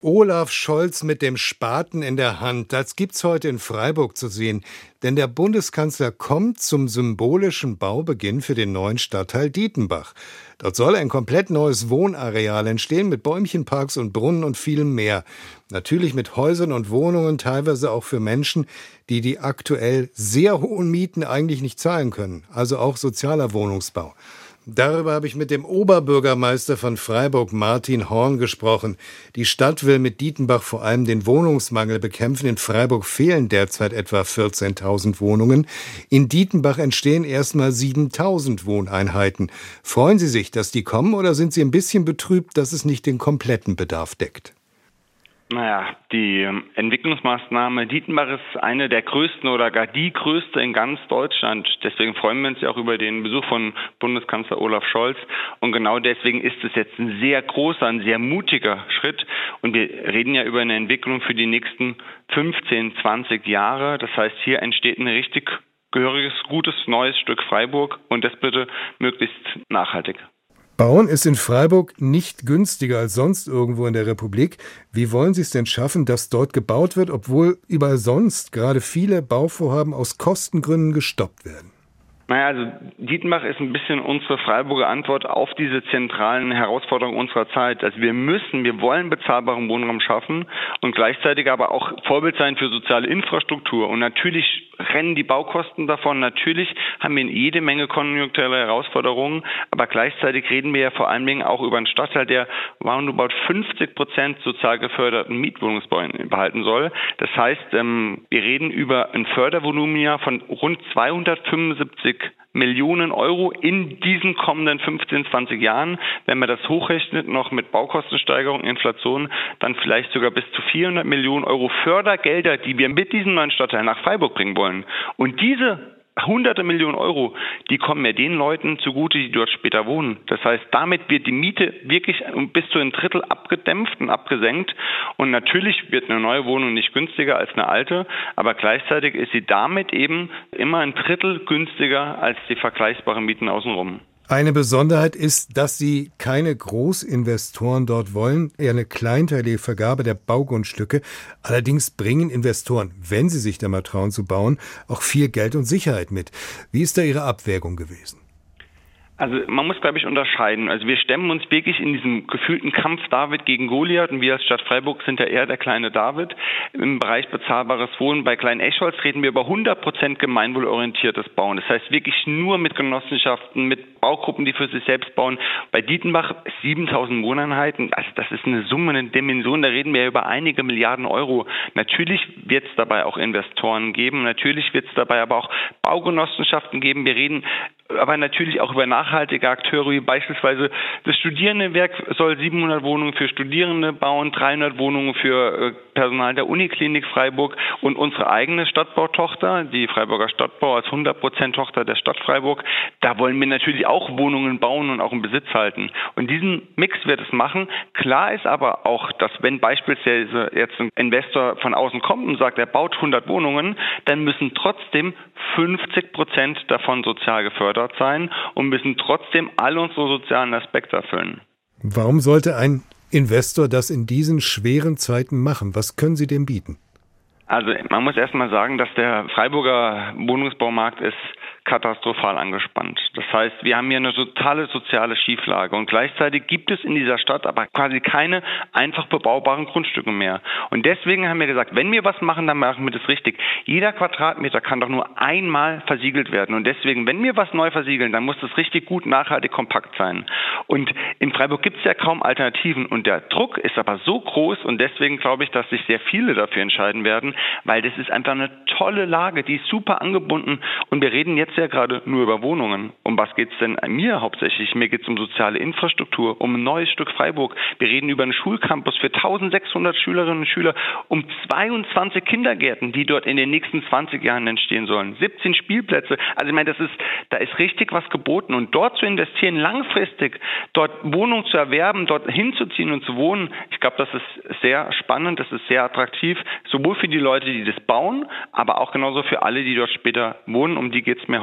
Olaf Scholz mit dem Spaten in der Hand, das gibt's heute in Freiburg zu sehen. Denn der Bundeskanzler kommt zum symbolischen Baubeginn für den neuen Stadtteil Dietenbach. Dort soll ein komplett neues Wohnareal entstehen mit Bäumchenparks und Brunnen und vielem mehr. Natürlich mit Häusern und Wohnungen, teilweise auch für Menschen, die die aktuell sehr hohen Mieten eigentlich nicht zahlen können. Also auch sozialer Wohnungsbau. Darüber habe ich mit dem Oberbürgermeister von Freiburg, Martin Horn, gesprochen. Die Stadt will mit Dietenbach vor allem den Wohnungsmangel bekämpfen. In Freiburg fehlen derzeit etwa 14.000 Wohnungen. In Dietenbach entstehen erstmal 7.000 Wohneinheiten. Freuen Sie sich, dass die kommen oder sind Sie ein bisschen betrübt, dass es nicht den kompletten Bedarf deckt? Naja, die ähm, Entwicklungsmaßnahme Dietenbach ist eine der größten oder gar die größte in ganz Deutschland. Deswegen freuen wir uns ja auch über den Besuch von Bundeskanzler Olaf Scholz. Und genau deswegen ist es jetzt ein sehr großer, ein sehr mutiger Schritt. Und wir reden ja über eine Entwicklung für die nächsten 15, 20 Jahre. Das heißt, hier entsteht ein richtig gehöriges, gutes, neues Stück Freiburg und das bitte möglichst nachhaltig. Bauen ist in Freiburg nicht günstiger als sonst irgendwo in der Republik. Wie wollen Sie es denn schaffen, dass dort gebaut wird, obwohl überall sonst gerade viele Bauvorhaben aus Kostengründen gestoppt werden? Naja, also Dietenbach ist ein bisschen unsere Freiburger Antwort auf diese zentralen Herausforderungen unserer Zeit. Also wir müssen, wir wollen bezahlbaren Wohnraum schaffen und gleichzeitig aber auch Vorbild sein für soziale Infrastruktur. Und natürlich rennen die Baukosten davon. Natürlich haben wir jede Menge konjunkturelle Herausforderungen, aber gleichzeitig reden wir ja vor allen Dingen auch über einen Stadtteil, der roundabout 50 Prozent sozial geförderten Mietwohnungsbau behalten soll. Das heißt, ähm, wir reden über ein Fördervolumen von rund 275 Millionen Euro in diesen kommenden 15, 20 Jahren. Wenn man das hochrechnet, noch mit Baukostensteigerung, Inflation, dann vielleicht sogar bis zu 400 Millionen Euro Fördergelder, die wir mit diesem neuen Stadtteil nach Freiburg bringen wollen. Und diese hunderte Millionen Euro, die kommen ja den Leuten zugute, die dort später wohnen. Das heißt, damit wird die Miete wirklich bis zu ein Drittel abgedämpft und abgesenkt. Und natürlich wird eine neue Wohnung nicht günstiger als eine alte, aber gleichzeitig ist sie damit eben immer ein Drittel günstiger als die vergleichbaren Mieten außenrum. Eine Besonderheit ist, dass Sie keine Großinvestoren dort wollen, eher eine kleinteilige Vergabe der Baugrundstücke. Allerdings bringen Investoren, wenn sie sich da mal trauen zu bauen, auch viel Geld und Sicherheit mit. Wie ist da Ihre Abwägung gewesen? Also man muss, glaube ich, unterscheiden. Also wir stemmen uns wirklich in diesem gefühlten Kampf David gegen Goliath und wir als Stadt Freiburg sind ja eher der kleine David. Im Bereich bezahlbares Wohnen bei Klein Eschholz reden wir über 100 Prozent gemeinwohlorientiertes Bauen. Das heißt wirklich nur mit Genossenschaften, mit Baugruppen, die für sich selbst bauen. Bei Dietenbach 7000 Wohneinheiten. Also das ist eine Summe, eine Dimension. Da reden wir über einige Milliarden Euro. Natürlich wird es dabei auch Investoren geben. Natürlich wird es dabei aber auch Baugenossenschaften geben. Wir reden aber natürlich auch über nachhaltige Akteure, wie beispielsweise das Studierendenwerk soll 700 Wohnungen für Studierende bauen, 300 Wohnungen für äh, Personal der Uniklinik Freiburg und unsere eigene Stadtbautochter, die Freiburger Stadtbau als 100% Tochter der Stadt Freiburg. Da wollen wir natürlich auch Wohnungen bauen und auch im Besitz halten. Und diesen Mix wird es machen. Klar ist aber auch, dass wenn beispielsweise jetzt ein Investor von außen kommt und sagt, er baut 100 Wohnungen, dann müssen trotzdem 50 Prozent davon sozial gefördert sein und müssen trotzdem all unsere sozialen Aspekte erfüllen. Warum sollte ein Investor das in diesen schweren Zeiten machen? Was können Sie dem bieten? Also man muss erstmal sagen, dass der Freiburger Wohnungsbaumarkt ist katastrophal angespannt. Das heißt, wir haben hier eine totale soziale Schieflage und gleichzeitig gibt es in dieser Stadt aber quasi keine einfach bebaubaren Grundstücke mehr. Und deswegen haben wir gesagt, wenn wir was machen, dann machen wir das richtig. Jeder Quadratmeter kann doch nur einmal versiegelt werden und deswegen, wenn wir was neu versiegeln, dann muss das richtig gut, nachhaltig, kompakt sein. Und in Freiburg gibt es ja kaum Alternativen und der Druck ist aber so groß und deswegen glaube ich, dass sich sehr viele dafür entscheiden werden, weil das ist einfach eine tolle Lage, die ist super angebunden und wir reden jetzt ja gerade nur über Wohnungen. Um was geht es denn mir hauptsächlich? Mir geht es um soziale Infrastruktur, um ein neues Stück Freiburg. Wir reden über einen Schulcampus für 1600 Schülerinnen und Schüler, um 22 Kindergärten, die dort in den nächsten 20 Jahren entstehen sollen. 17 Spielplätze. Also ich meine, das ist, da ist richtig was geboten. Und dort zu investieren, langfristig, dort Wohnungen zu erwerben, dort hinzuziehen und zu wohnen, ich glaube, das ist sehr spannend, das ist sehr attraktiv, sowohl für die Leute, die das bauen, aber auch genauso für alle, die dort später wohnen. Um die geht es mir